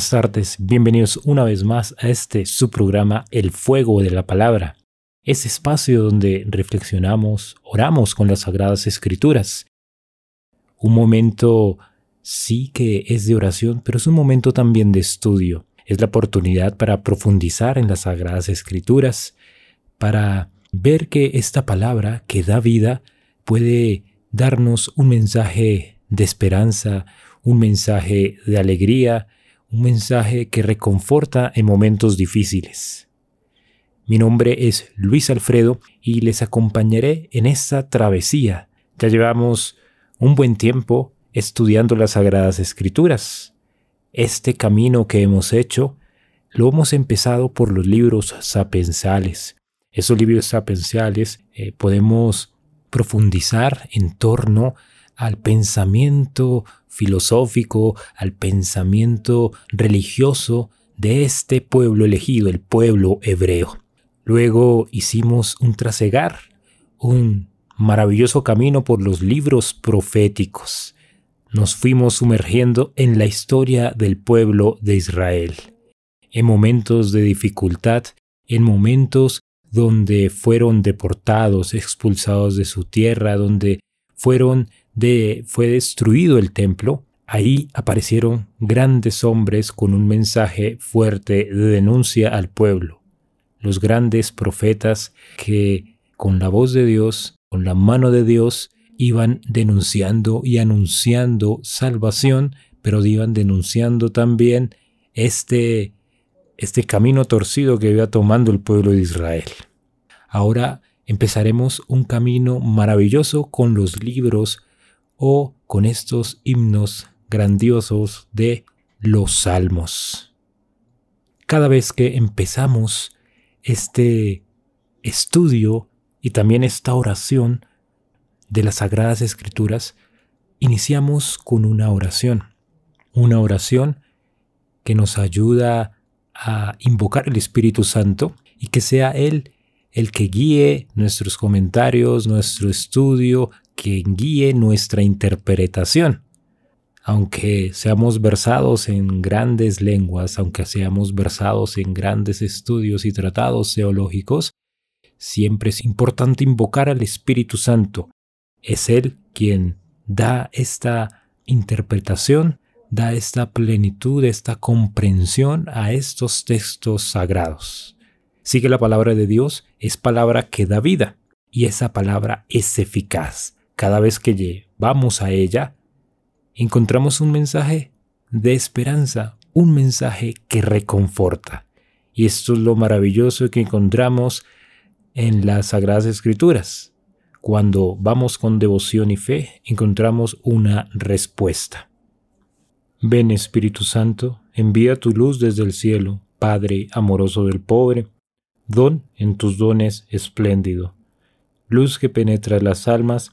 buenas tardes, bienvenidos una vez más a este su programa El Fuego de la Palabra, ese espacio donde reflexionamos, oramos con las Sagradas Escrituras. Un momento sí que es de oración, pero es un momento también de estudio. Es la oportunidad para profundizar en las Sagradas Escrituras, para ver que esta palabra que da vida puede darnos un mensaje de esperanza, un mensaje de alegría, un mensaje que reconforta en momentos difíciles. Mi nombre es Luis Alfredo y les acompañaré en esta travesía. Ya llevamos un buen tiempo estudiando las Sagradas Escrituras. Este camino que hemos hecho lo hemos empezado por los libros sapensales. Esos libros sapensales eh, podemos profundizar en torno al pensamiento filosófico, al pensamiento religioso de este pueblo elegido, el pueblo hebreo. Luego hicimos un trasegar, un maravilloso camino por los libros proféticos. Nos fuimos sumergiendo en la historia del pueblo de Israel. En momentos de dificultad, en momentos donde fueron deportados, expulsados de su tierra, donde fueron fue destruido el templo, ahí aparecieron grandes hombres con un mensaje fuerte de denuncia al pueblo. Los grandes profetas que con la voz de Dios, con la mano de Dios, iban denunciando y anunciando salvación, pero iban denunciando también este, este camino torcido que iba tomando el pueblo de Israel. Ahora empezaremos un camino maravilloso con los libros o con estos himnos grandiosos de los salmos. Cada vez que empezamos este estudio y también esta oración de las Sagradas Escrituras, iniciamos con una oración, una oración que nos ayuda a invocar el Espíritu Santo y que sea Él el que guíe nuestros comentarios, nuestro estudio, que guíe nuestra interpretación. Aunque seamos versados en grandes lenguas, aunque seamos versados en grandes estudios y tratados teológicos, siempre es importante invocar al Espíritu Santo. Es Él quien da esta interpretación, da esta plenitud, esta comprensión a estos textos sagrados. Sigue la palabra de Dios, es palabra que da vida y esa palabra es eficaz cada vez que vamos a ella, encontramos un mensaje de esperanza, un mensaje que reconforta. Y esto es lo maravilloso que encontramos en las Sagradas Escrituras. Cuando vamos con devoción y fe, encontramos una respuesta. Ven Espíritu Santo, envía tu luz desde el cielo, Padre amoroso del pobre, don en tus dones espléndido, luz que penetra las almas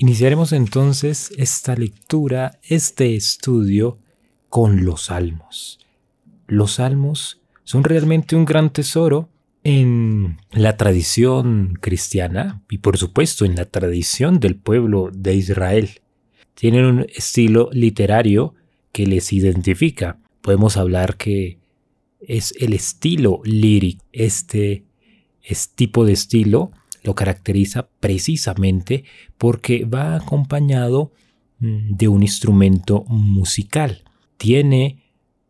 Iniciaremos entonces esta lectura, este estudio, con los salmos. Los salmos son realmente un gran tesoro en la tradición cristiana y por supuesto en la tradición del pueblo de Israel. Tienen un estilo literario que les identifica. Podemos hablar que es el estilo lírico. Este, este tipo de estilo lo caracteriza precisamente porque va acompañado mm, de un instrumento musical. Tiene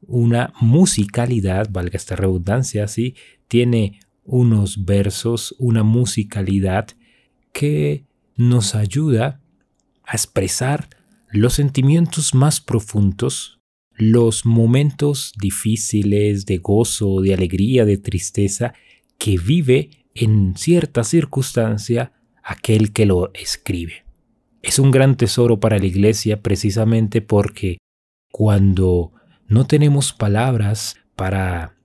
una musicalidad, valga esta redundancia, ¿sí? tiene unos versos, una musicalidad que nos ayuda a expresar los sentimientos más profundos, los momentos difíciles de gozo, de alegría, de tristeza que vive en cierta circunstancia aquel que lo escribe. Es un gran tesoro para la iglesia precisamente porque cuando no tenemos palabras para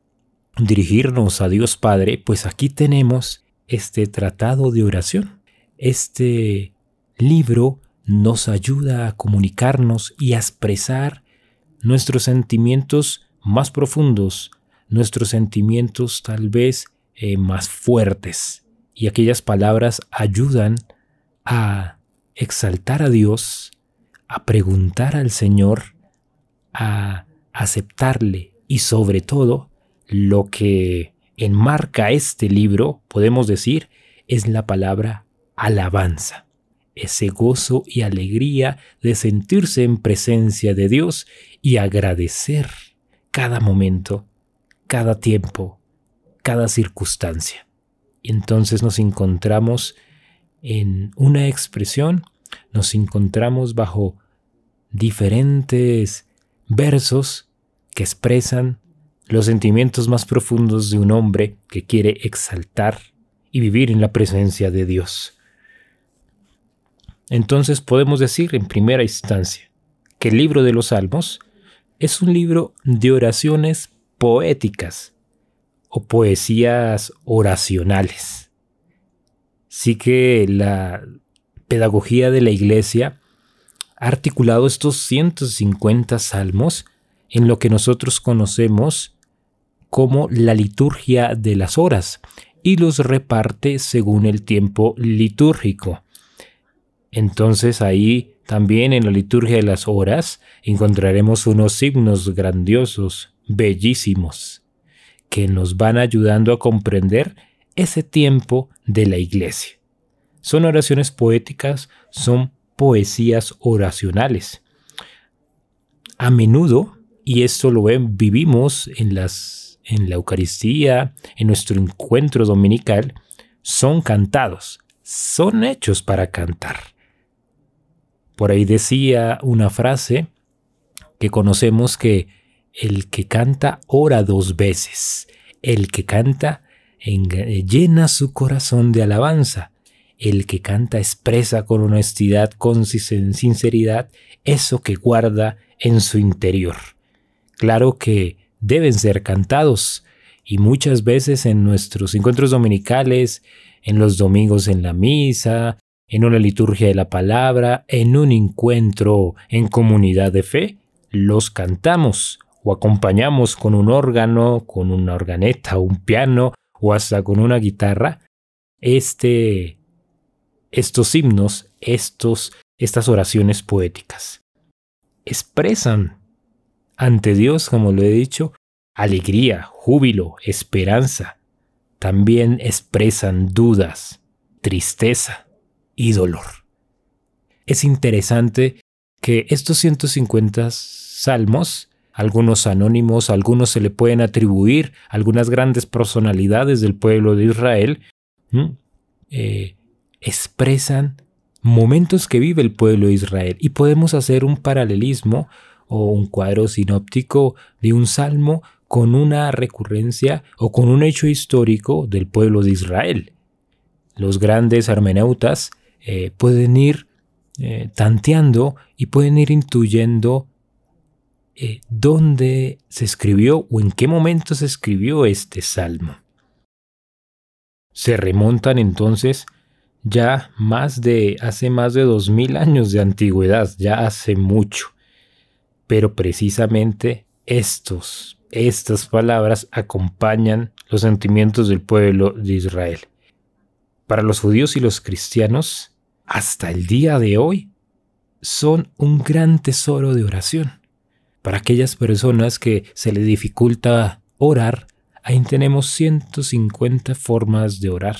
dirigirnos a Dios Padre, pues aquí tenemos este tratado de oración. Este libro nos ayuda a comunicarnos y a expresar nuestros sentimientos más profundos, nuestros sentimientos tal vez eh, más fuertes. Y aquellas palabras ayudan a exaltar a Dios, a preguntar al Señor, a aceptarle y sobre todo lo que enmarca este libro, podemos decir, es la palabra alabanza, ese gozo y alegría de sentirse en presencia de Dios y agradecer cada momento, cada tiempo, cada circunstancia. Entonces nos encontramos en una expresión, nos encontramos bajo diferentes versos que expresan los sentimientos más profundos de un hombre que quiere exaltar y vivir en la presencia de Dios. Entonces podemos decir en primera instancia que el libro de los Salmos es un libro de oraciones poéticas o poesías oracionales. Sí que la pedagogía de la Iglesia ha articulado estos 150 salmos en lo que nosotros conocemos como la liturgia de las horas y los reparte según el tiempo litúrgico. Entonces ahí también en la liturgia de las horas encontraremos unos signos grandiosos, bellísimos, que nos van ayudando a comprender ese tiempo de la iglesia. Son oraciones poéticas, son poesías oracionales. A menudo y esto lo vivimos en la Eucaristía, en nuestro encuentro dominical, son cantados, son hechos para cantar. Por ahí decía una frase que conocemos que el que canta ora dos veces, el que canta llena su corazón de alabanza, el que canta expresa con honestidad, con sinceridad, eso que guarda en su interior. Claro que deben ser cantados y muchas veces en nuestros encuentros dominicales, en los domingos en la misa, en una liturgia de la palabra, en un encuentro en comunidad de fe, los cantamos o acompañamos con un órgano, con una organeta, un piano o hasta con una guitarra. Este, estos himnos, estos, estas oraciones poéticas expresan ante Dios, como lo he dicho, alegría, júbilo, esperanza. También expresan dudas, tristeza y dolor. Es interesante que estos 150 salmos, algunos anónimos, algunos se le pueden atribuir, algunas grandes personalidades del pueblo de Israel, eh, expresan momentos que vive el pueblo de Israel y podemos hacer un paralelismo o un cuadro sinóptico de un salmo con una recurrencia o con un hecho histórico del pueblo de Israel. Los grandes hermeneutas eh, pueden ir eh, tanteando y pueden ir intuyendo eh, dónde se escribió o en qué momento se escribió este salmo. Se remontan entonces ya más de hace más de dos mil años de antigüedad, ya hace mucho. Pero precisamente estos, estas palabras acompañan los sentimientos del pueblo de Israel. Para los judíos y los cristianos, hasta el día de hoy, son un gran tesoro de oración. Para aquellas personas que se les dificulta orar, ahí tenemos 150 formas de orar.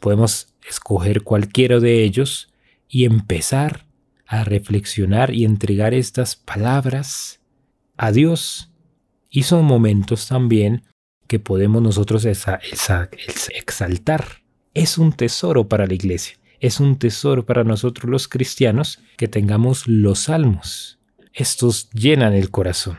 Podemos escoger cualquiera de ellos y empezar a reflexionar y entregar estas palabras a Dios. Y son momentos también que podemos nosotros exaltar. Es un tesoro para la iglesia, es un tesoro para nosotros los cristianos que tengamos los salmos. Estos llenan el corazón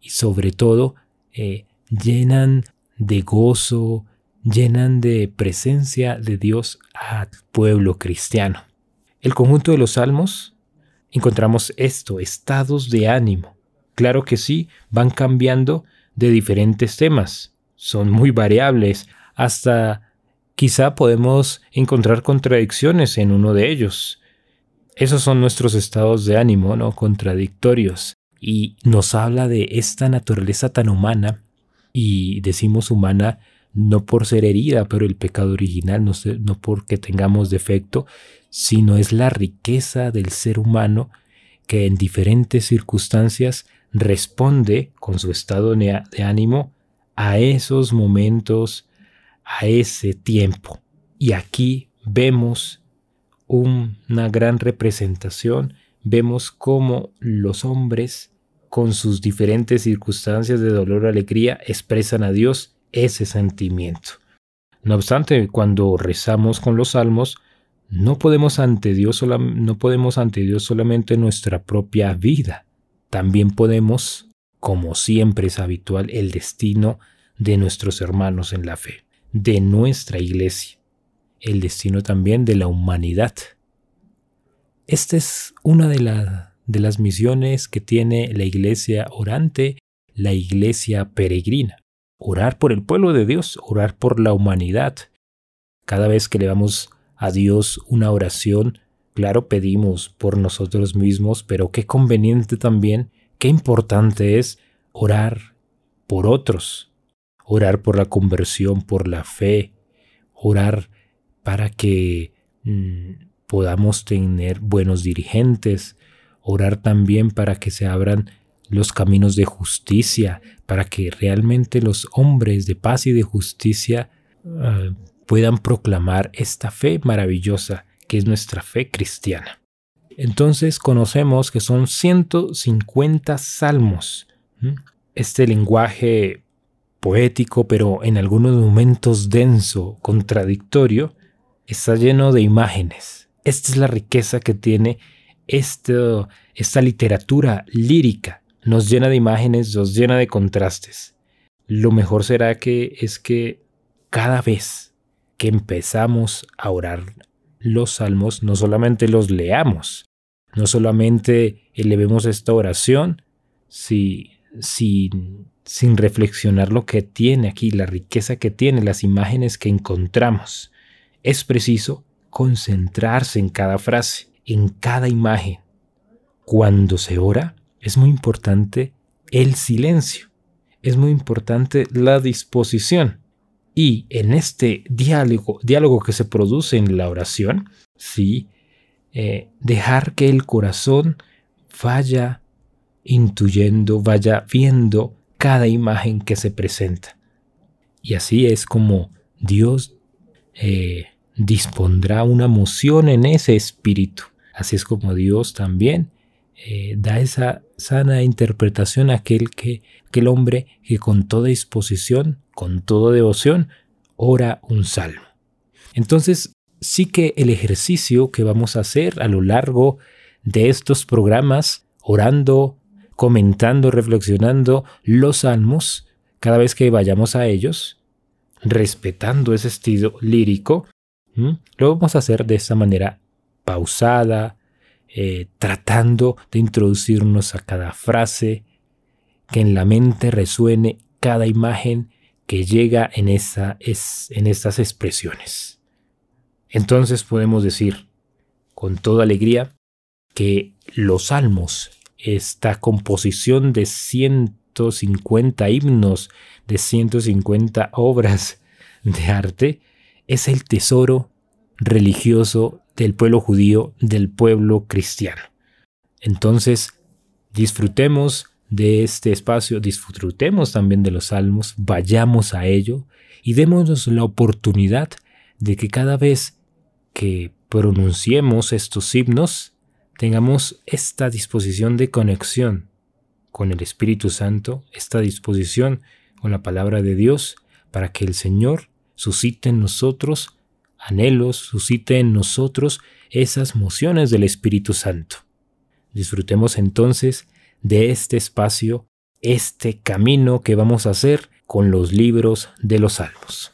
y sobre todo eh, llenan de gozo, llenan de presencia de Dios al pueblo cristiano. El conjunto de los salmos encontramos esto, estados de ánimo. Claro que sí, van cambiando de diferentes temas, son muy variables, hasta quizá podemos encontrar contradicciones en uno de ellos. Esos son nuestros estados de ánimo, ¿no? Contradictorios. Y nos habla de esta naturaleza tan humana, y decimos humana no por ser herida, pero el pecado original, no, no porque tengamos defecto, sino es la riqueza del ser humano que en diferentes circunstancias responde con su estado de ánimo a esos momentos, a ese tiempo. Y aquí vemos una gran representación, vemos cómo los hombres, con sus diferentes circunstancias de dolor o alegría, expresan a Dios ese sentimiento. No obstante, cuando rezamos con los salmos, no podemos ante Dios, no podemos ante Dios solamente nuestra propia vida, también podemos, como siempre es habitual, el destino de nuestros hermanos en la fe, de nuestra iglesia, el destino también de la humanidad. Esta es una de, de las misiones que tiene la iglesia orante, la iglesia peregrina orar por el pueblo de Dios, orar por la humanidad. Cada vez que le damos a Dios una oración, claro, pedimos por nosotros mismos, pero qué conveniente también, qué importante es orar por otros, orar por la conversión, por la fe, orar para que mm, podamos tener buenos dirigentes, orar también para que se abran los caminos de justicia, para que realmente los hombres de paz y de justicia ah, puedan proclamar esta fe maravillosa que es nuestra fe cristiana. Entonces conocemos que son 150 salmos. Este lenguaje poético, pero en algunos momentos denso, contradictorio, está lleno de imágenes. Esta es la riqueza que tiene esta literatura lírica nos llena de imágenes, nos llena de contrastes. Lo mejor será que es que cada vez que empezamos a orar los salmos, no solamente los leamos, no solamente elevemos esta oración, si, sin reflexionar lo que tiene aquí, la riqueza que tiene, las imágenes que encontramos. Es preciso concentrarse en cada frase, en cada imagen. Cuando se ora, es muy importante el silencio, es muy importante la disposición. Y en este diálogo, diálogo que se produce en la oración, sí, eh, dejar que el corazón vaya intuyendo, vaya viendo cada imagen que se presenta. Y así es como Dios eh, dispondrá una moción en ese espíritu. Así es como Dios también eh, da esa sana interpretación a aquel, que, aquel hombre que con toda disposición, con toda devoción, ora un salmo. Entonces, sí que el ejercicio que vamos a hacer a lo largo de estos programas, orando, comentando, reflexionando los salmos, cada vez que vayamos a ellos, respetando ese estilo lírico, lo vamos a hacer de esa manera pausada, eh, tratando de introducirnos a cada frase, que en la mente resuene cada imagen que llega en, esa, es, en estas expresiones. Entonces podemos decir con toda alegría que los salmos, esta composición de 150 himnos, de 150 obras de arte, es el tesoro religioso del pueblo judío, del pueblo cristiano. Entonces, disfrutemos de este espacio, disfrutemos también de los salmos, vayamos a ello y démonos la oportunidad de que cada vez que pronunciemos estos himnos, tengamos esta disposición de conexión con el Espíritu Santo, esta disposición con la palabra de Dios, para que el Señor suscite en nosotros anhelos, suscite en nosotros esas mociones del Espíritu Santo. Disfrutemos entonces de este espacio, este camino que vamos a hacer con los libros de los salmos.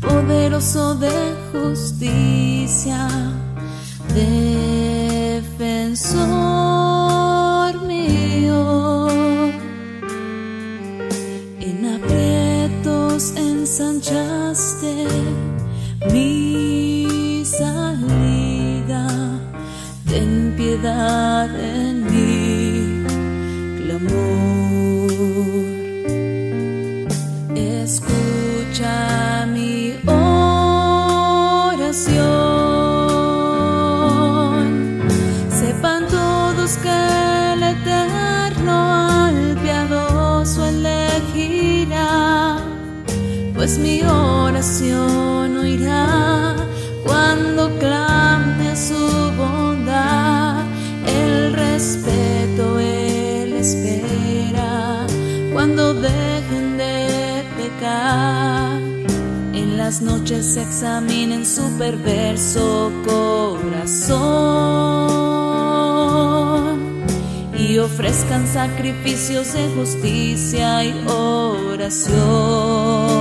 Poderoso de justicia, defensor mío. En aprietos ensanchaste mi salida, ten piedad en oración oirá cuando clame a su bondad. El respeto Él espera cuando dejen de pecar. En las noches examinen su perverso corazón y ofrezcan sacrificios de justicia y oración.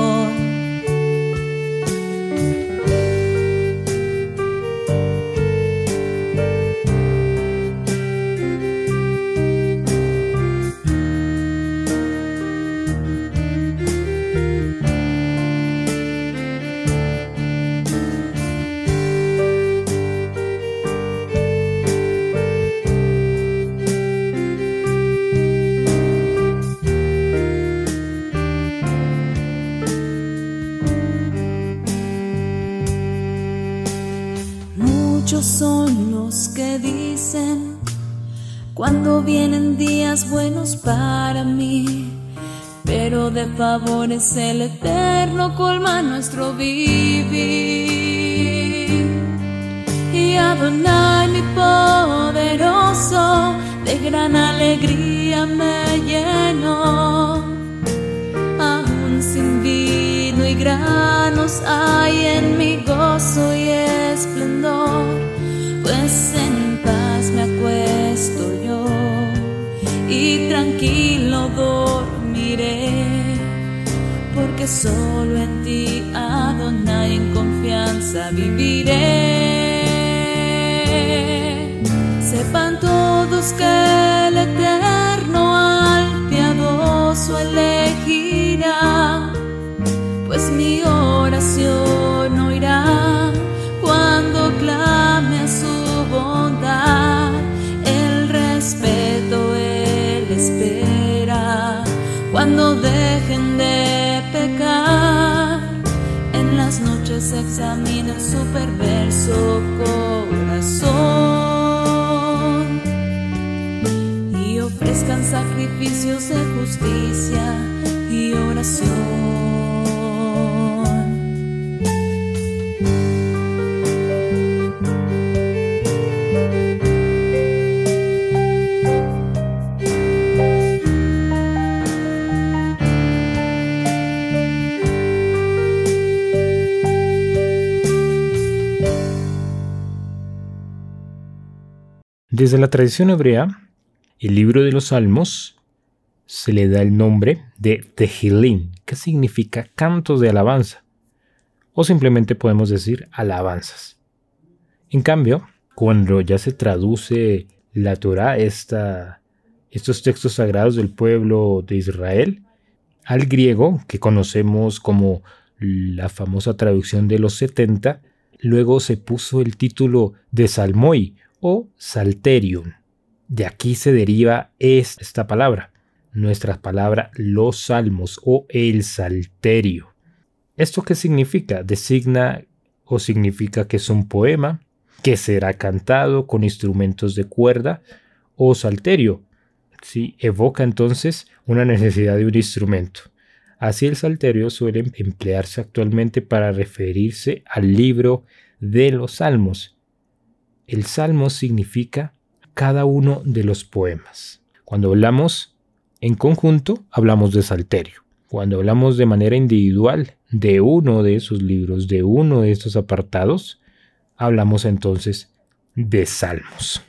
Pero de favores el eterno colma nuestro vivir. Y Adonai mi poderoso, de gran alegría me lleno. Aún sin vino y granos hay en mi gozo y porque solo en ti, Adonai, en confianza viviré. Sepan todos que noches examinen su perverso corazón y ofrezcan sacrificios de justicia y oración. Desde la tradición hebrea, el libro de los Salmos se le da el nombre de Tehillim, que significa cantos de alabanza, o simplemente podemos decir alabanzas. En cambio, cuando ya se traduce la Torah, estos textos sagrados del pueblo de Israel, al griego, que conocemos como la famosa traducción de los 70, luego se puso el título de Salmoi o salterium. De aquí se deriva esta palabra, nuestra palabra los salmos o el salterio. ¿Esto qué significa? Designa o significa que es un poema que será cantado con instrumentos de cuerda o salterio. ¿sí? Evoca entonces una necesidad de un instrumento. Así el salterio suele emplearse actualmente para referirse al libro de los salmos, el salmo significa cada uno de los poemas. Cuando hablamos en conjunto, hablamos de salterio. Cuando hablamos de manera individual de uno de esos libros, de uno de estos apartados, hablamos entonces de salmos.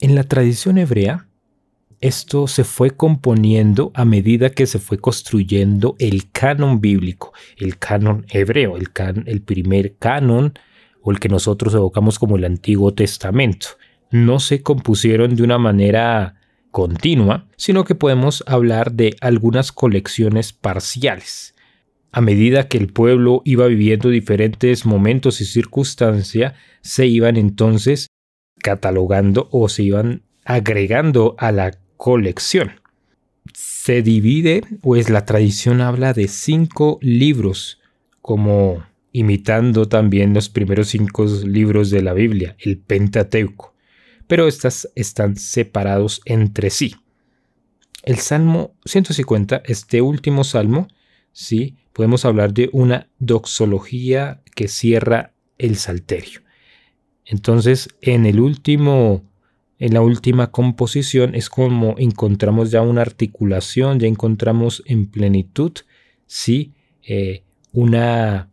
En la tradición hebrea, esto se fue componiendo a medida que se fue construyendo el canon bíblico, el canon hebreo, el, el primer canon o el que nosotros evocamos como el Antiguo Testamento. No se compusieron de una manera continua, sino que podemos hablar de algunas colecciones parciales. A medida que el pueblo iba viviendo diferentes momentos y circunstancias, se iban entonces catalogando o se iban agregando a la colección. Se divide, pues la tradición habla de cinco libros como imitando también los primeros cinco libros de la Biblia, el Pentateuco, pero estas están separados entre sí. El Salmo 150, este último salmo, sí, podemos hablar de una doxología que cierra el salterio. Entonces, en el último en la última composición es como encontramos ya una articulación, ya encontramos en plenitud, sí, eh, una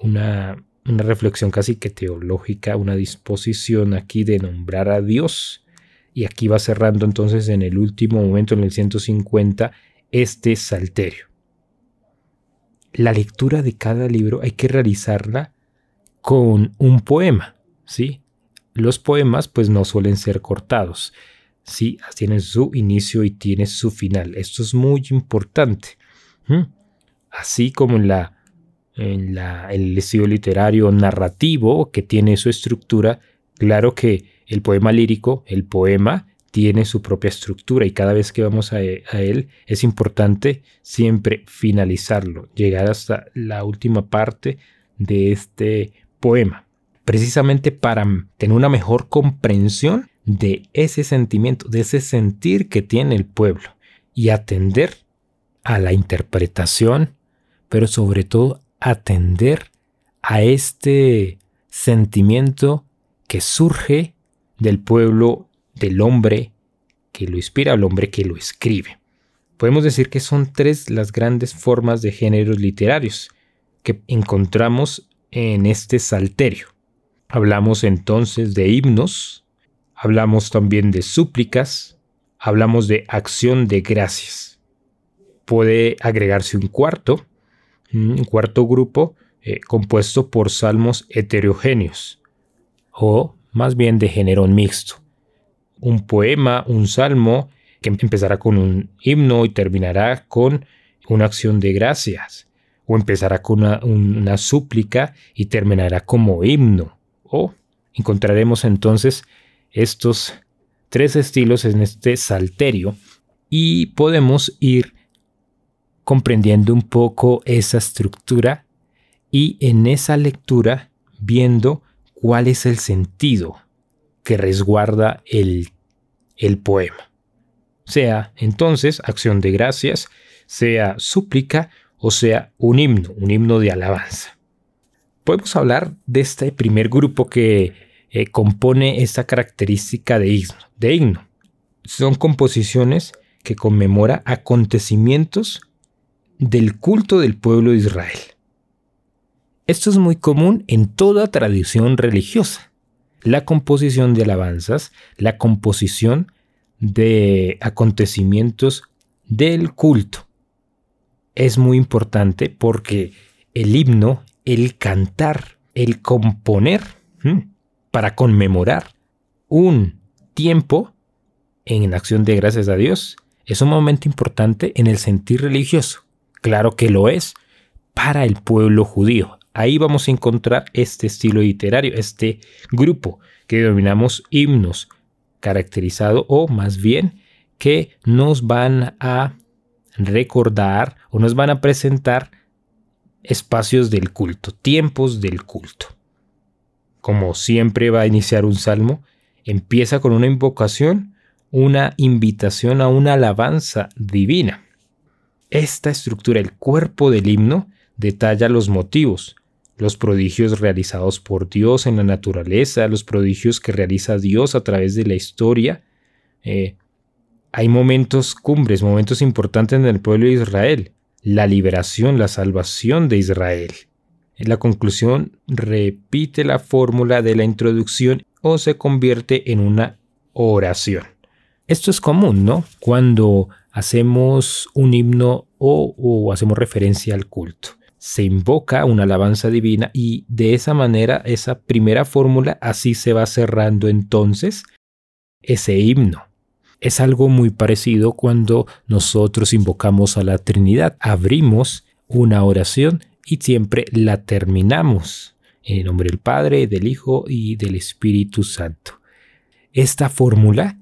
una, reflexión casi que teológica, una disposición aquí de nombrar a Dios. Y aquí va cerrando entonces en el último momento, en el 150, este salterio. La lectura de cada libro hay que realizarla con un poema, ¿sí? Los poemas pues no suelen ser cortados, ¿sí? Tienen su inicio y tienen su final. Esto es muy importante. Así como en la en el estilo literario narrativo que tiene su estructura, claro que el poema lírico, el poema, tiene su propia estructura y cada vez que vamos a, él es importante siempre finalizarlo, llegar hasta la última parte de este poema, precisamente para tener una mejor comprensión de ese sentimiento, de ese sentir que tiene el pueblo y atender a la interpretación, pero sobre todo atender a este sentimiento que surge del pueblo, del hombre que lo inspira, al hombre que lo escribe. Podemos decir que son tres las grandes formas de géneros literarios que encontramos en este salterio. Hablamos entonces de himnos, hablamos también de súplicas, hablamos de acción de gracias. Puede agregarse un cuarto, un cuarto grupo eh, compuesto por salmos heterogéneos, o más bien de género mixto. Un poema, un salmo que empezará con un himno y terminará con una acción de gracias, o empezará con una, una súplica y terminará como himno, o encontraremos entonces estos tres estilos en este salterio y podemos ir comprendiendo un poco esa estructura y en esa lectura viendo cuál es el sentido que resguarda el, el poema. sea entonces acción de gracias, sea súplica o sea un himno, un himno de alabanza. Podemos hablar de este primer grupo que eh, compone esta característica de himno, de himno. Son composiciones que conmemora acontecimientos del culto del pueblo de Israel. Esto es muy común en toda tradición religiosa. La composición de alabanzas, la composición de acontecimientos del culto. Es muy importante porque el himno, el cantar, el componer para conmemorar un tiempo en acción de gracias a Dios es un momento importante en el sentir religioso. Claro que lo es para el pueblo judío. Ahí vamos a encontrar este estilo literario, este grupo que denominamos himnos, caracterizado o más bien que nos van a recordar o nos van a presentar espacios del culto, tiempos del culto. Como siempre va a iniciar un salmo, empieza con una invocación, una invitación a una alabanza divina. Esta estructura, el cuerpo del himno, detalla los motivos, los prodigios realizados por Dios en la naturaleza, los prodigios que realiza Dios a través de la historia. Eh, hay momentos cumbres, momentos importantes en el pueblo de Israel, la liberación, la salvación de Israel. En la conclusión repite la fórmula de la introducción o se convierte en una oración. Esto es común, ¿no? Cuando hacemos un himno o, hacemos referencia al culto. Se invoca una alabanza divina y de esa manera, esa primera fórmula, así se va cerrando entonces ese himno. Es algo muy parecido cuando nosotros invocamos a la Trinidad. Abrimos una oración y siempre la terminamos en el nombre del Padre, del Hijo y del Espíritu Santo. Esta fórmula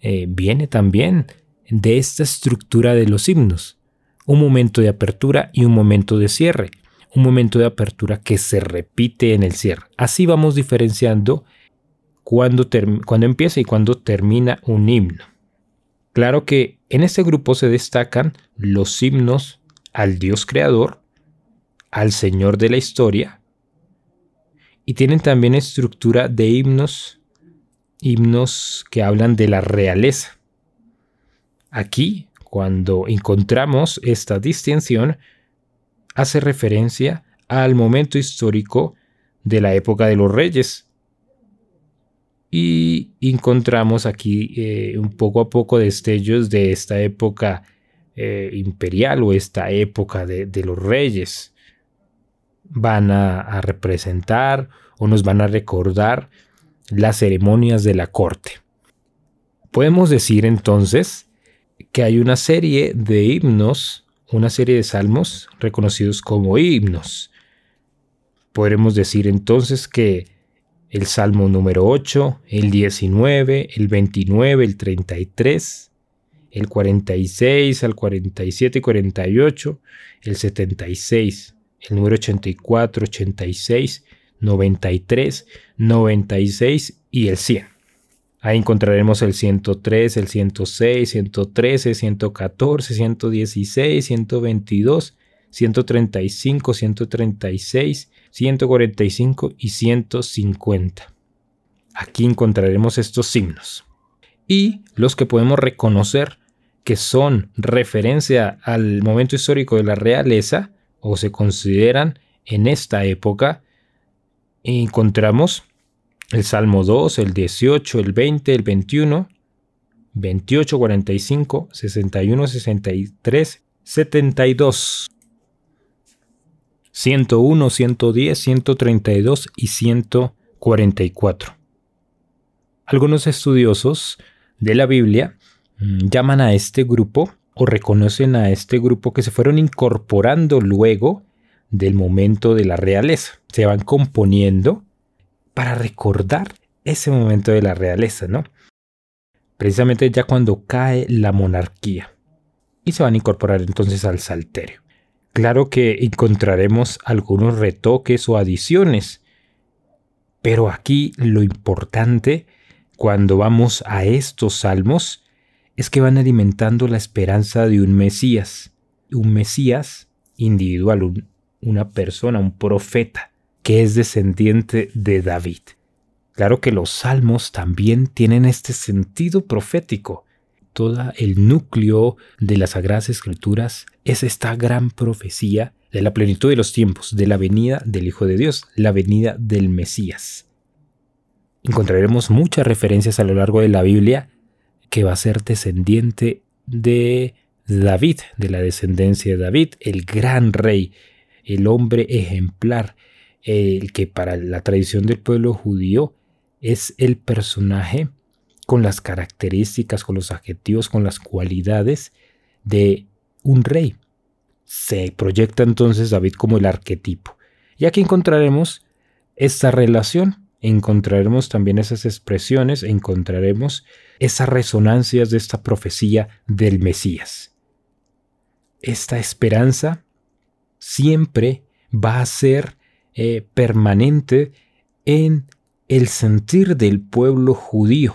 eh, viene también de esta estructura de los himnos. Un momento de apertura y un momento de cierre. Un momento de apertura que se repite en el cierre. Así vamos diferenciando cuando, cuando empieza y cuando termina un himno. Claro que en este grupo se destacan los himnos al Dios creador, al Señor de la historia, y tienen también estructura de himnos, himnos que hablan de la realeza. Aquí, cuando encontramos esta distinción, hace referencia al momento histórico de la época de los reyes. Y encontramos aquí eh, un poco a poco destellos de esta época eh, imperial o esta época de, los reyes. Van a representar o nos van a recordar las ceremonias de la corte. Podemos decir entonces que hay una serie de himnos, una serie de salmos reconocidos como himnos. Podremos decir entonces que el Salmo número 8, el 19, el 29, el 33, el 46, el 47 y 48, el 76, el número 84, 86, 93, 96 y el 100. Ahí encontraremos el 103, el 106, 113, 114, 116, 122, 135, 136, 145 y 150. Aquí encontraremos estos signos. Y los que podemos reconocer que son referencia al momento histórico de la realeza o se consideran en esta época, encontramos el Salmo 2, el 18, el 20, el 21, 28, 45, 61, 63, 72, 101, 110, 132 y 144. Algunos estudiosos de la Biblia mm, llaman a este grupo o reconocen a este grupo que se fueron incorporando luego del momento de la realeza. Se van componiendo para recordar ese momento de la realeza, ¿no? Precisamente ya cuando cae la monarquía. Y se van a incorporar entonces al salterio. Claro que encontraremos algunos retoques o adiciones, pero aquí lo importante cuando vamos a estos salmos es que van alimentando la esperanza de un Mesías, un Mesías individual, una persona, un profeta, que es descendiente de David. Claro que los salmos también tienen este sentido profético. Todo el núcleo de las Sagradas Escrituras es esta gran profecía de la plenitud de los tiempos, de la venida del Hijo de Dios, la venida del Mesías. Encontraremos muchas referencias a lo largo de la Biblia que va a ser descendiente de David, de la descendencia de David, el gran rey, el hombre ejemplar, el que para la tradición del pueblo judío es el personaje con las características, con los adjetivos, con las cualidades de un rey. Se proyecta entonces David como el arquetipo. Y aquí encontraremos esta relación encontraremos también esas expresiones, encontraremos esas resonancias de esta profecía del Mesías. Esta esperanza siempre va a ser eh, permanente en el sentir del pueblo judío.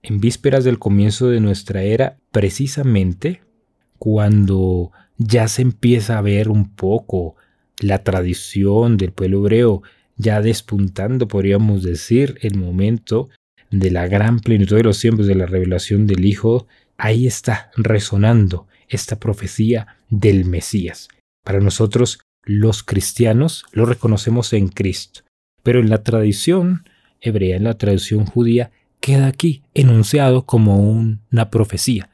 En vísperas del comienzo de nuestra era, precisamente cuando ya se empieza a ver un poco la tradición del pueblo hebreo ya despuntando, podríamos decir, el momento de la gran plenitud de los tiempos de la revelación del Hijo, ahí está resonando esta profecía del Mesías. Para nosotros, los cristianos, lo reconocemos en Cristo, pero en la tradición hebrea, en la tradición judía, queda aquí enunciado como una profecía,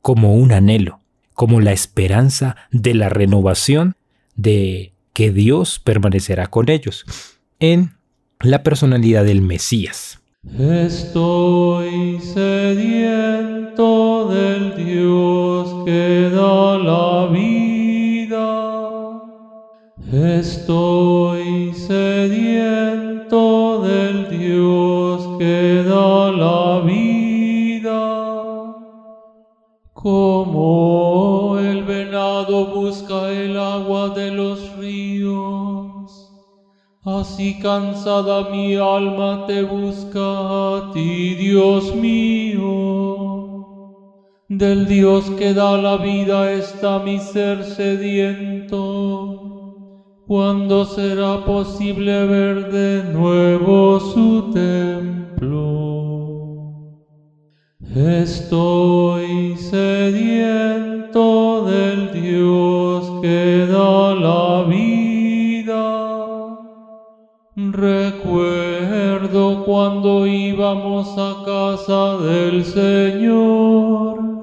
como un anhelo, como la esperanza de la renovación de que Dios permanecerá con ellos en la personalidad del Mesías. Estoy sediento del Dios que da Estoy sediento del Dios que da la vida. Como el venado busca el agua de los ríos Así cansada mi alma te busca a ti, Dios mío. Del Dios que da la vida está mi ser sediento. ¿Cuándo será posible ver de nuevo su templo? Estoy sediento del Dios que da la vida Recuerdo cuando íbamos a casa del Señor,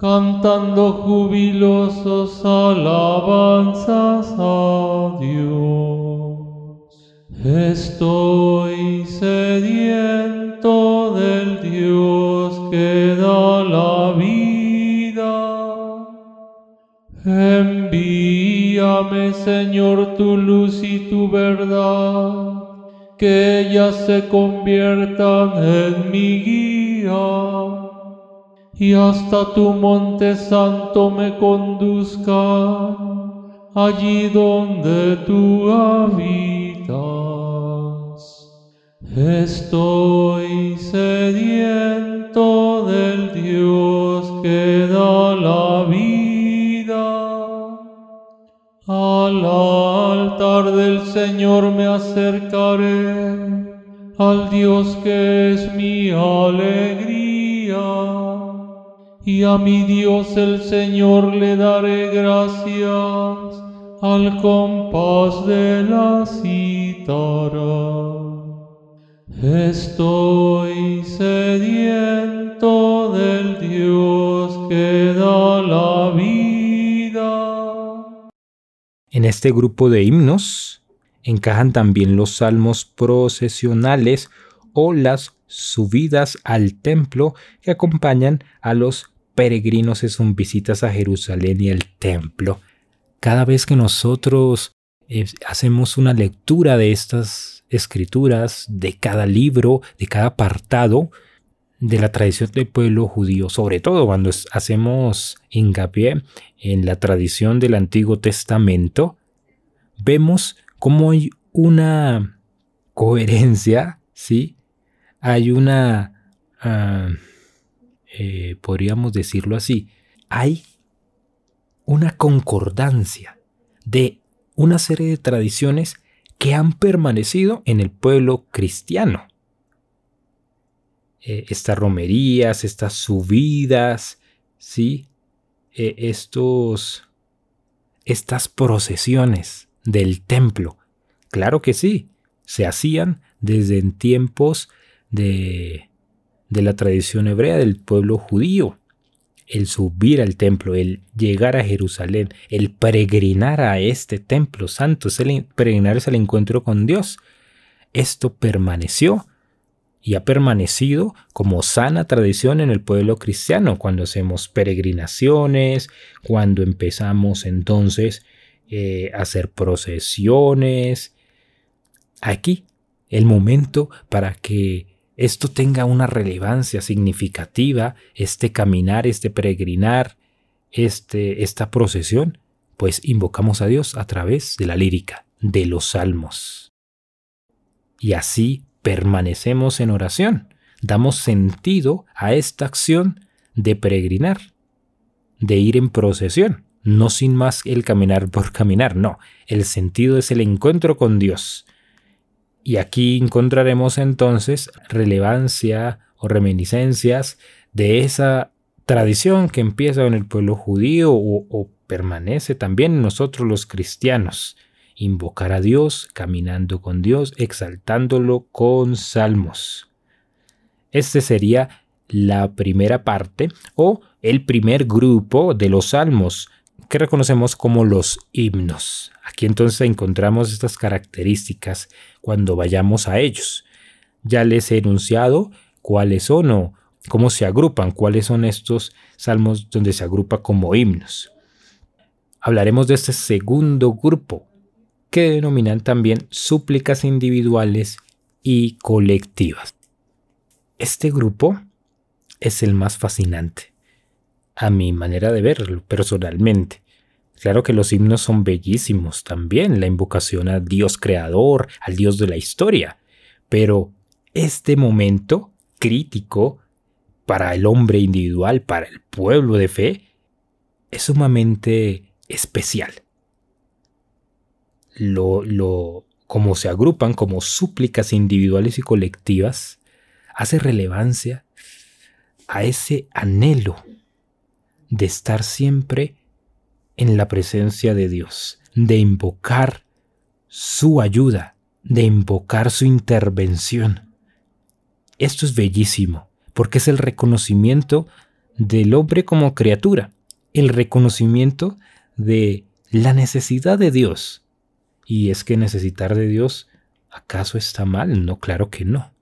cantando jubilosos alabanzas a Dios. Estoy sediento del Dios que da la vida. Envíame, Señor, tu luz y tu verdad que ellas se conviertan en mi guía y hasta tu monte santo me conduzca allí donde tú habitas. Estoy sediento del Dios que da la vida. Al altar del Señor me acercaré, al Dios que es mi alegría. Y a mi Dios el Señor le daré gracias al compás de la cítara. Estoy sediento del Dios que da la vida. En este grupo de himnos encajan también los salmos procesionales o las subidas al templo que acompañan a los peregrinos en sus visitas a Jerusalén y al templo. Cada vez que nosotros eh, hacemos una lectura de estas escrituras, de cada libro, de cada apartado, de la tradición del pueblo judío, sobre todo cuando hacemos hincapié en la tradición del Antiguo Testamento, vemos cómo hay una coherencia, ¿sí? Hay una... Ah, eh, podríamos decirlo así, hay una concordancia de una serie de tradiciones que han permanecido en el pueblo cristiano. Eh, estas romerías, estas subidas, ¿sí? Eh, estos, estas procesiones del templo. Claro que sí, se hacían desde en tiempos de, de la tradición hebrea del pueblo judío. El subir al templo, el llegar a Jerusalén, el peregrinar a este templo santo, es el encuentro con Dios. Esto permaneció y ha permanecido como sana tradición en el pueblo cristiano cuando hacemos peregrinaciones, cuando empezamos entonces eh, a hacer procesiones. Aquí el momento para que esto tenga una relevancia significativa, este caminar, este peregrinar, este, esta procesión, pues invocamos a Dios a través de la lírica, de los salmos. Y así permanecemos en oración, damos sentido a esta acción de peregrinar, de ir en procesión, no sin más el caminar por caminar, no, el sentido es el encuentro con Dios. Y aquí encontraremos entonces relevancia o reminiscencias de esa tradición que empieza en el pueblo judío o, permanece también en nosotros los cristianos invocar a Dios, caminando con Dios, exaltándolo con salmos. Este sería la primera parte o el primer grupo de los salmos que reconocemos como los himnos. Aquí entonces encontramos estas características cuando vayamos a ellos. Ya les he enunciado cuáles son o cómo se agrupan, cuáles son estos salmos donde se agrupa como himnos. Hablaremos de este segundo grupo, que denominan también súplicas individuales y colectivas. Este grupo es el más fascinante, a mi manera de verlo personalmente. Claro que los himnos son bellísimos también, la invocación al Dios creador, al Dios de la historia, pero este momento crítico para el hombre individual, para el pueblo de fe, es sumamente especial. Lo, lo, como se agrupan como súplicas individuales y colectivas, hace relevancia a ese anhelo de estar siempre en la presencia de Dios, de invocar su ayuda, de invocar su intervención. Esto es bellísimo, porque es el reconocimiento del hombre como criatura, el reconocimiento de la necesidad de Dios, y es que necesitar de Dios, ¿acaso está mal? No, claro que no.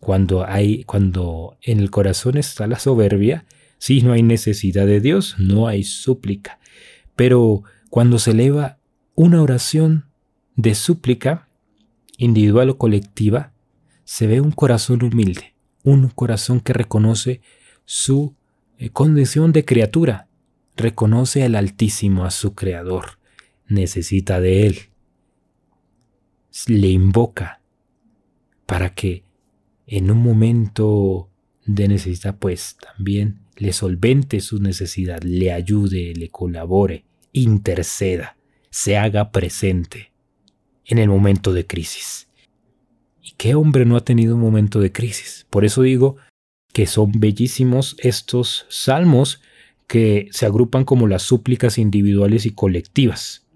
Cuando hay, cuando en el corazón está la soberbia, sí, no hay necesidad de Dios, no hay súplica. Pero cuando se eleva una oración de súplica, individual o colectiva, se ve un corazón humilde, un corazón que reconoce su eh, condición de criatura, reconoce al Altísimo, a su Creador, necesita de Él. Le invoca para que en un momento de necesidad pues también le solvente su necesidad, le ayude, le colabore, interceda, se haga presente en el momento de crisis. ¿Y qué hombre no ha tenido un momento de crisis? Por eso digo que son bellísimos estos salmos que se agrupan como las súplicas individuales y colectivas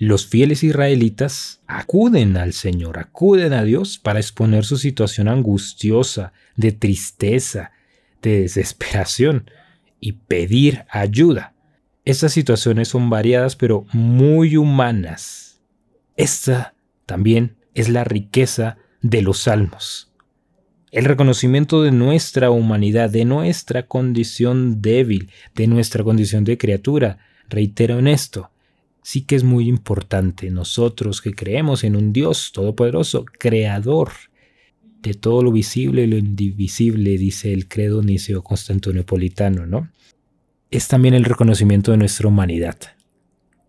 los fieles israelitas acuden al Señor, acuden a Dios para exponer su situación angustiosa, de tristeza, de desesperación y pedir ayuda. Estas situaciones son variadas pero muy humanas. Esta también es la riqueza de los salmos. El reconocimiento de nuestra humanidad, de nuestra condición débil, de nuestra condición de criatura. Reitero en esto, sí que es muy importante nosotros que creemos en un Dios todopoderoso, creador de todo lo visible y lo indivisible, dice el credo niceo constantinopolitano, ¿no? Es también el reconocimiento de nuestra humanidad,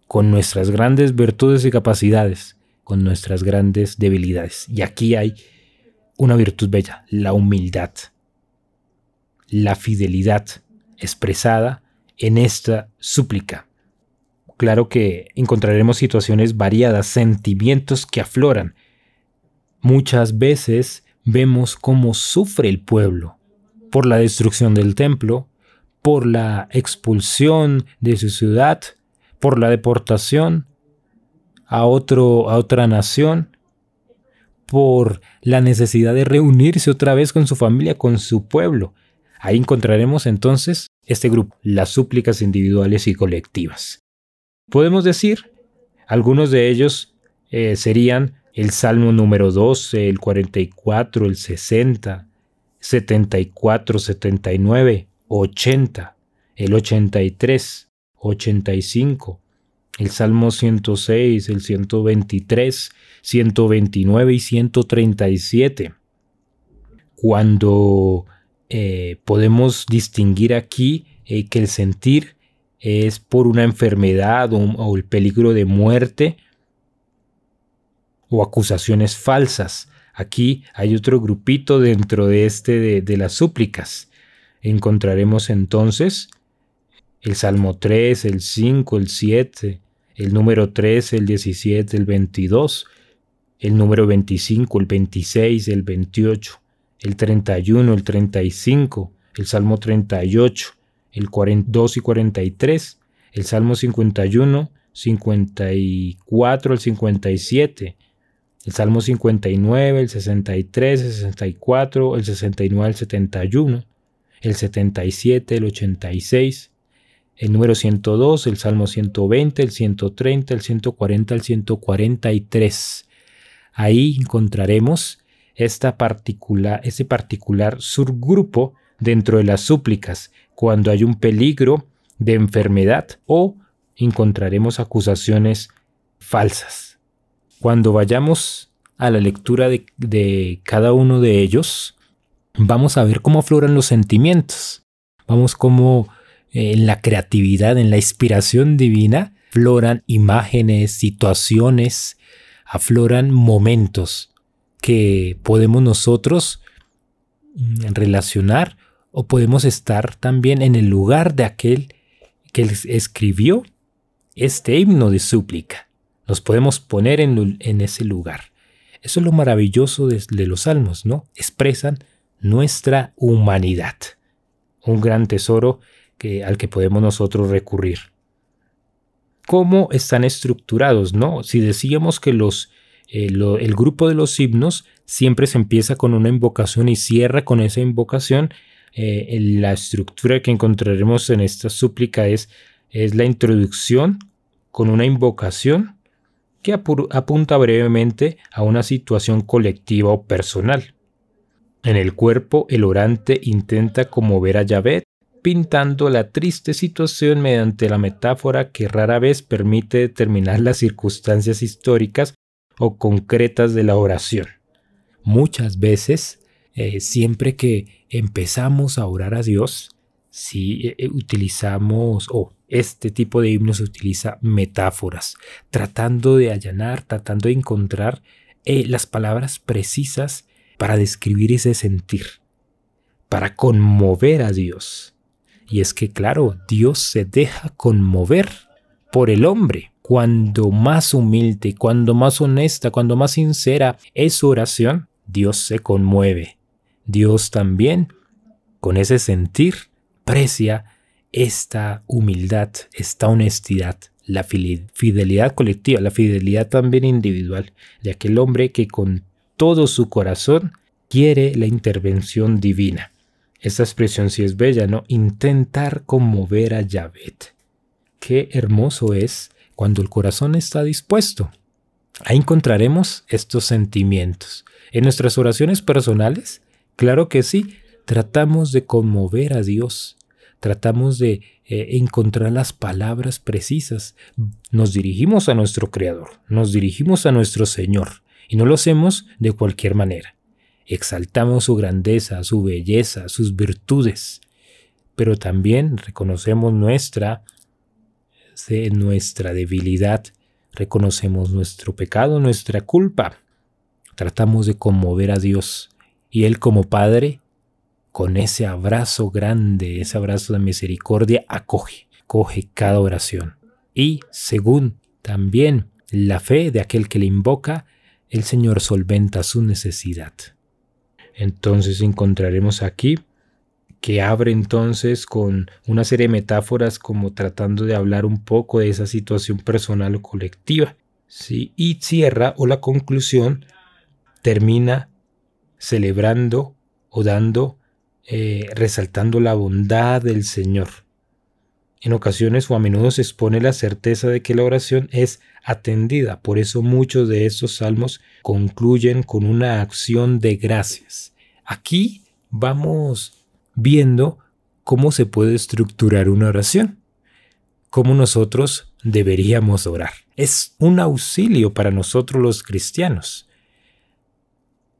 con nuestras grandes virtudes y capacidades, con nuestras grandes debilidades. Y aquí hay una virtud bella, la humildad. la fidelidad expresada en esta súplica. Claro que encontraremos situaciones variadas, sentimientos que afloran. Muchas veces vemos cómo sufre el pueblo por la destrucción del templo, por la expulsión de su ciudad, por la deportación a, otro, a otra nación, por la necesidad de reunirse otra vez con su familia, con su pueblo. Ahí encontraremos entonces este grupo, las súplicas individuales y colectivas. Podemos decir, algunos de ellos eh, serían el Salmo número 12, el 44, el 60, 74, 79, 80, el 83, 85, el Salmo 106, el 123, 129 y 137. Cuando eh, podemos distinguir aquí eh, que el sentir es por una enfermedad o, el peligro de muerte o acusaciones falsas. Aquí hay otro grupito dentro de este de las súplicas encontraremos entonces el Salmo 3, el 5, el 7, el número 13, el 17, el 22, el número 25, el 26, el 28, el 31, el 35, el Salmo 38, el 42 y 43, el Salmo 51, 54, el 57, el Salmo 59, el 63, el 64, el 69, el 71, el 77, el 86, el número 102, el Salmo 120, el 130, el 140, el 143. Ahí encontraremos esta particular, ese particular subgrupo dentro de las súplicas, cuando hay un peligro de enfermedad o encontraremos acusaciones falsas. Cuando vayamos a la lectura de, cada uno de ellos, vamos a ver cómo afloran los sentimientos. Vamos cómo eh, en la creatividad, en la inspiración divina, afloran imágenes, situaciones, afloran momentos que podemos nosotros mm, relacionar o podemos estar también en el lugar de aquel que escribió este himno de súplica. Nos podemos poner en, ese lugar. Eso es lo maravilloso de, los salmos, ¿no? Expresan nuestra humanidad. Un gran tesoro al que podemos nosotros recurrir. ¿Cómo están estructurados? No, si decíamos que eh, el grupo de los himnos siempre se empieza con una invocación y cierra con esa invocación, eh, la estructura que encontraremos en esta súplica es la introducción con una invocación que apunta brevemente a una situación colectiva o personal. En el cuerpo, el orante intenta conmover a Yahvé, pintando la triste situación mediante la metáfora que rara vez permite determinar las circunstancias históricas o concretas de la oración. Muchas veces, eh, siempre que empezamos a orar a Dios, si eh, eh, utilizamos, o este tipo de himnos utiliza metáforas, tratando de allanar, tratando de encontrar las palabras precisas para describir ese sentir, para conmover a Dios. Y es que, claro, Dios se deja conmover por el hombre. Cuando más humilde, cuando más honesta, cuando más sincera es su oración, Dios se conmueve. Dios también, con ese sentir, precia esta humildad, esta honestidad, la fidelidad colectiva, la fidelidad también individual de aquel hombre que con todo su corazón quiere la intervención divina. Esta expresión sí es bella, ¿no? Intentar conmover a Yahvet. Qué hermoso es cuando el corazón está dispuesto. Ahí encontraremos estos sentimientos. En nuestras oraciones personales, claro que sí, tratamos de conmover a Dios, tratamos de eh, encontrar las palabras precisas. Nos dirigimos a nuestro Creador, nos dirigimos a nuestro Señor, y no lo hacemos de cualquier manera. Exaltamos su grandeza, su belleza, sus virtudes, pero también reconocemos nuestra, nuestra debilidad, reconocemos nuestro pecado, nuestra culpa. Tratamos de conmover a Dios y Él como Padre con ese abrazo grande, ese abrazo de misericordia, acoge, coge cada oración. Y según también la fe de aquel que le invoca, el Señor solventa su necesidad. Entonces encontraremos aquí que abre entonces con una serie de metáforas como tratando de hablar un poco de esa situación personal o colectiva. ¿sí? Y cierra o la conclusión termina celebrando o dando, eh, resaltando la bondad del Señor. En ocasiones o a menudo se expone la certeza de que la oración es atendida, por eso muchos de estos salmos concluyen con una acción de gracias. Aquí vamos viendo cómo se puede estructurar una oración, cómo nosotros deberíamos orar. Es un auxilio para nosotros los cristianos,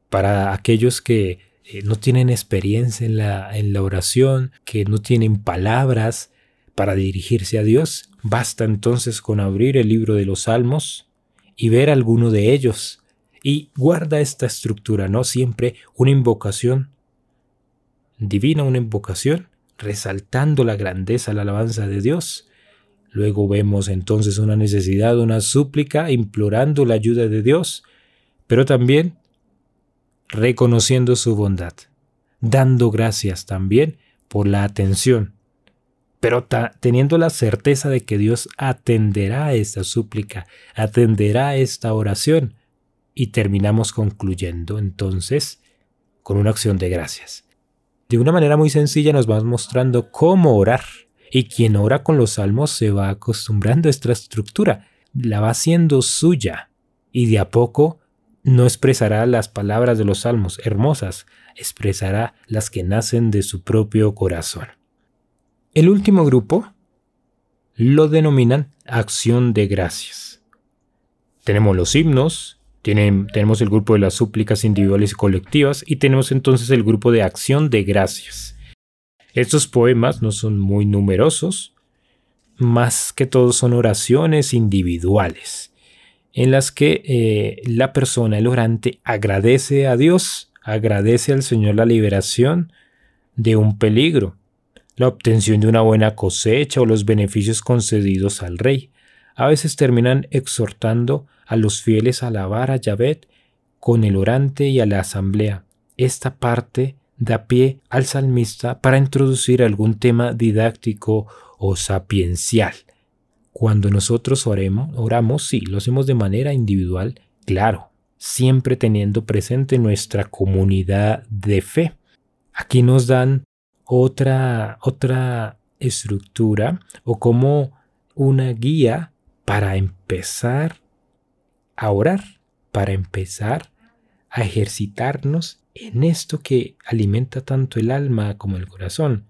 para aquellos que eh, no tienen experiencia en la, en la oración, que no tienen palabras para dirigirse a Dios. Basta entonces con abrir el libro de los Salmos y ver alguno de ellos. Y guarda esta estructura, ¿no? Siempre una invocación divina, una invocación, resaltando la grandeza, la alabanza de Dios. Luego vemos entonces una necesidad, una súplica, implorando la ayuda de Dios, pero también reconociendo su bondad, dando gracias también por la atención, pero teniendo la certeza de que Dios atenderá esta súplica, atenderá esta oración, y terminamos concluyendo entonces con una acción de gracias. De una manera muy sencilla nos va mostrando cómo orar. Y quien ora con los salmos se va acostumbrando a esta estructura, la va haciendo suya. Y de a poco no expresará las palabras de los salmos hermosas, expresará las que nacen de su propio corazón. El último grupo lo denominan acción de gracias. Tenemos los himnos, tenemos el grupo de las súplicas individuales y colectivas y tenemos entonces el grupo de acción de gracias. Estos poemas no son muy numerosos, más que todo son oraciones individuales, en las que eh, la persona, el orante, agradece a Dios, agradece al Señor la liberación de un peligro, la obtención de una buena cosecha o los beneficios concedidos al rey. A veces terminan exhortando a los fieles a alabar a Yahvé con el orante y a la asamblea. Esta parte da pie al salmista para introducir algún tema didáctico o sapiencial. Cuando nosotros oramos, sí, lo hacemos de manera individual, claro, siempre teniendo presente nuestra comunidad de fe. Aquí nos dan otra, otra estructura o como una guía para empezar a orar, para empezar a ejercitarnos en esto que alimenta tanto el alma como el corazón,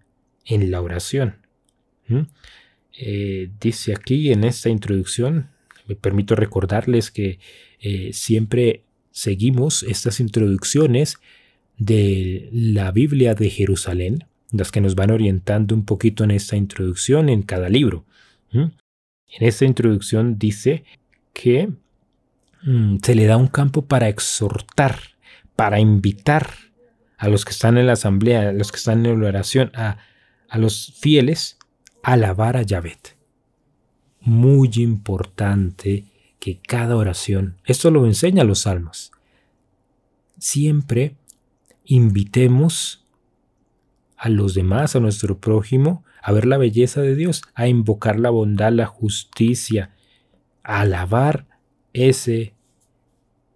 en la oración. Eh, dice aquí en esta introducción, me permito recordarles que eh, siempre seguimos estas introducciones de la Biblia de Jerusalén, las que nos van orientando un poquito en esta introducción en cada libro. En esta introducción dice que Mm, se le da un campo para exhortar, para invitar a los que están en la asamblea, a los que están en la oración, a, a los fieles, alabar a Yahvé. Muy importante que cada oración, esto lo enseña los salmos, siempre invitemos a los demás, a nuestro prójimo, a ver la belleza de Dios, a invocar la bondad, la justicia, a alabar ese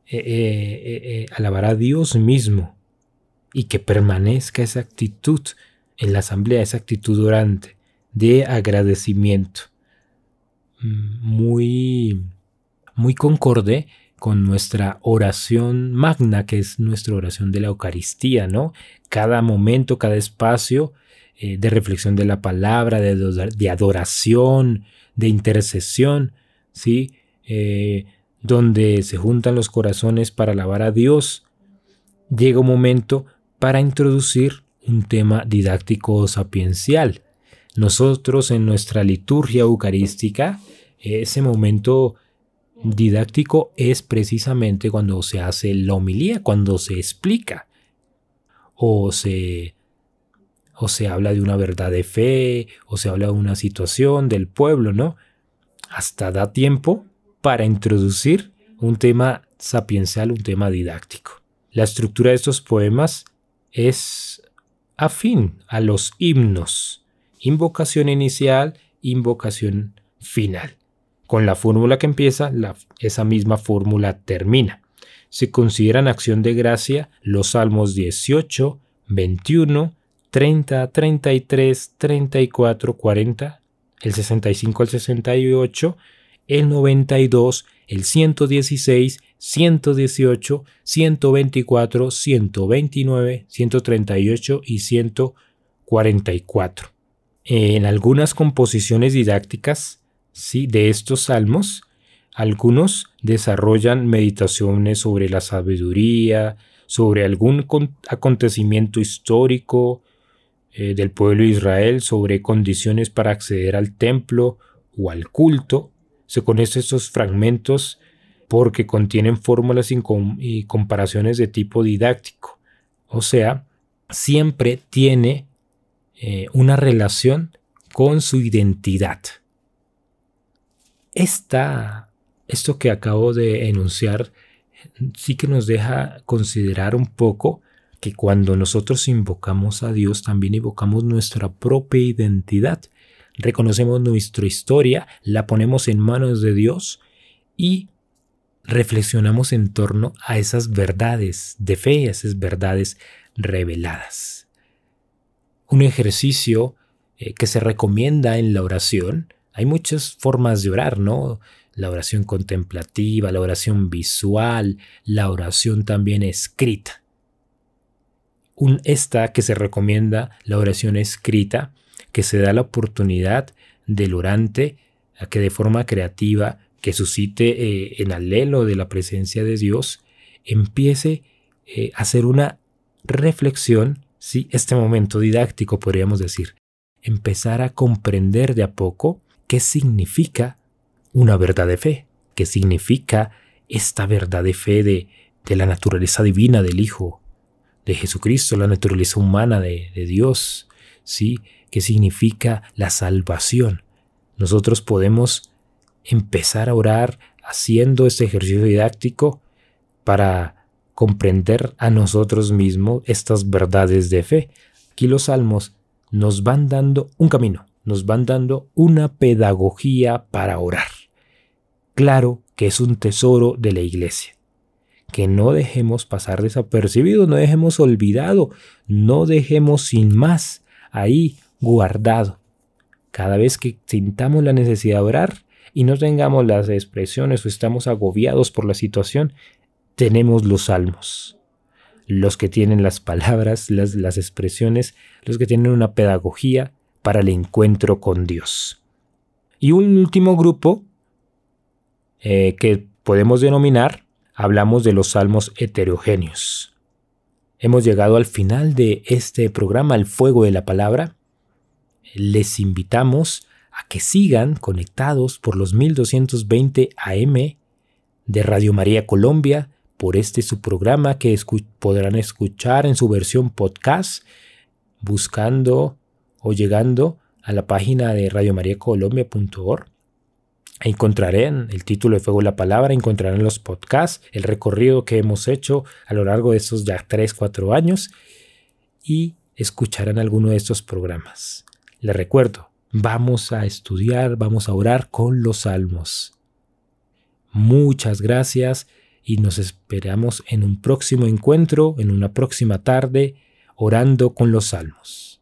eh, eh, eh, alabar a Dios mismo y que permanezca esa actitud en la asamblea, esa actitud orante de agradecimiento. Mm, muy, muy concorde con nuestra oración magna, que es nuestra oración de la Eucaristía, ¿no? Cada momento, cada espacio de reflexión de la palabra, de, adoración, de intercesión, ¿sí? donde se juntan los corazones para alabar a Dios, llega un momento para introducir un tema didáctico sapiencial. Nosotros en nuestra liturgia eucarística, ese momento didáctico es precisamente cuando se hace la homilía, cuando se explica o se o se habla de una verdad de fe, o se habla de una situación del pueblo, ¿no? Hasta da tiempo para introducir un tema sapiencial, un tema didáctico. La estructura de estos poemas es afín a los himnos. Invocación inicial, invocación final. Con la fórmula que empieza, esa misma fórmula termina. Se consideran acción de gracia los salmos 18, 21, 30, 33, 34, 40, el 65 al 68, el 92, el 116, 118, 124, 129, 138 y 144. En algunas composiciones didácticas ¿sí? de estos salmos, algunos desarrollan meditaciones sobre la sabiduría, sobre algún acontecimiento histórico eh, del pueblo de Israel, sobre condiciones para acceder al templo o al culto. Se conocen estos fragmentos porque contienen fórmulas y comparaciones de tipo didáctico. O sea, siempre tiene eh, una relación con su identidad. Esta, esto que acabo de enunciar sí que nos deja considerar un poco que cuando nosotros invocamos a Dios también invocamos nuestra propia identidad. Reconocemos nuestra historia, la ponemos en manos de Dios y reflexionamos en torno a esas verdades de fe, esas verdades reveladas. Un ejercicio eh, que se recomienda en la oración, hay muchas formas de orar, ¿no? La oración contemplativa, la oración visual, la oración también escrita. Un, esta que se recomienda, la oración escrita, que se da la oportunidad del orante a que de forma creativa que suscite eh, en alelo de la presencia de Dios, empiece eh, a hacer una reflexión, ¿sí? este momento didáctico podríamos decir, empezar a comprender de a poco qué significa una verdad de fe, qué significa esta verdad de fe de, de la naturaleza divina del Hijo de Jesucristo, la naturaleza humana de, de Dios, ¿sí? qué significa la salvación. Nosotros podemos empezar a orar haciendo este ejercicio didáctico para comprender a nosotros mismos estas verdades de fe. Aquí los salmos nos van dando un camino, nos van dando una pedagogía para orar. Claro que es un tesoro de la iglesia. Que no dejemos pasar desapercibido, no dejemos olvidado, no dejemos sin más ahí guardado. Cada vez que sintamos la necesidad de orar, y no tengamos las expresiones o estamos agobiados por la situación, tenemos los salmos. Los que tienen las palabras, las, las expresiones, los que tienen una pedagogía para el encuentro con Dios. Y un último grupo eh, que podemos denominar, hablamos de los salmos heterogéneos. Hemos llegado al final de este programa, El Fuego de la Palabra. Les invitamos a que sigan conectados por los 1220 AM de Radio María Colombia por este su programa que podrán escuchar en su versión podcast buscando o llegando a la página de radiomariacolombia.org. Encontrarán el título de Fuego la Palabra, encontrarán los podcasts, el recorrido que hemos hecho a lo largo de estos ya 3, 4 años y escucharán alguno de estos programas. Les recuerdo, vamos a estudiar, vamos a orar con los salmos. Muchas gracias y nos esperamos en un próximo encuentro, en una próxima tarde, orando con los salmos.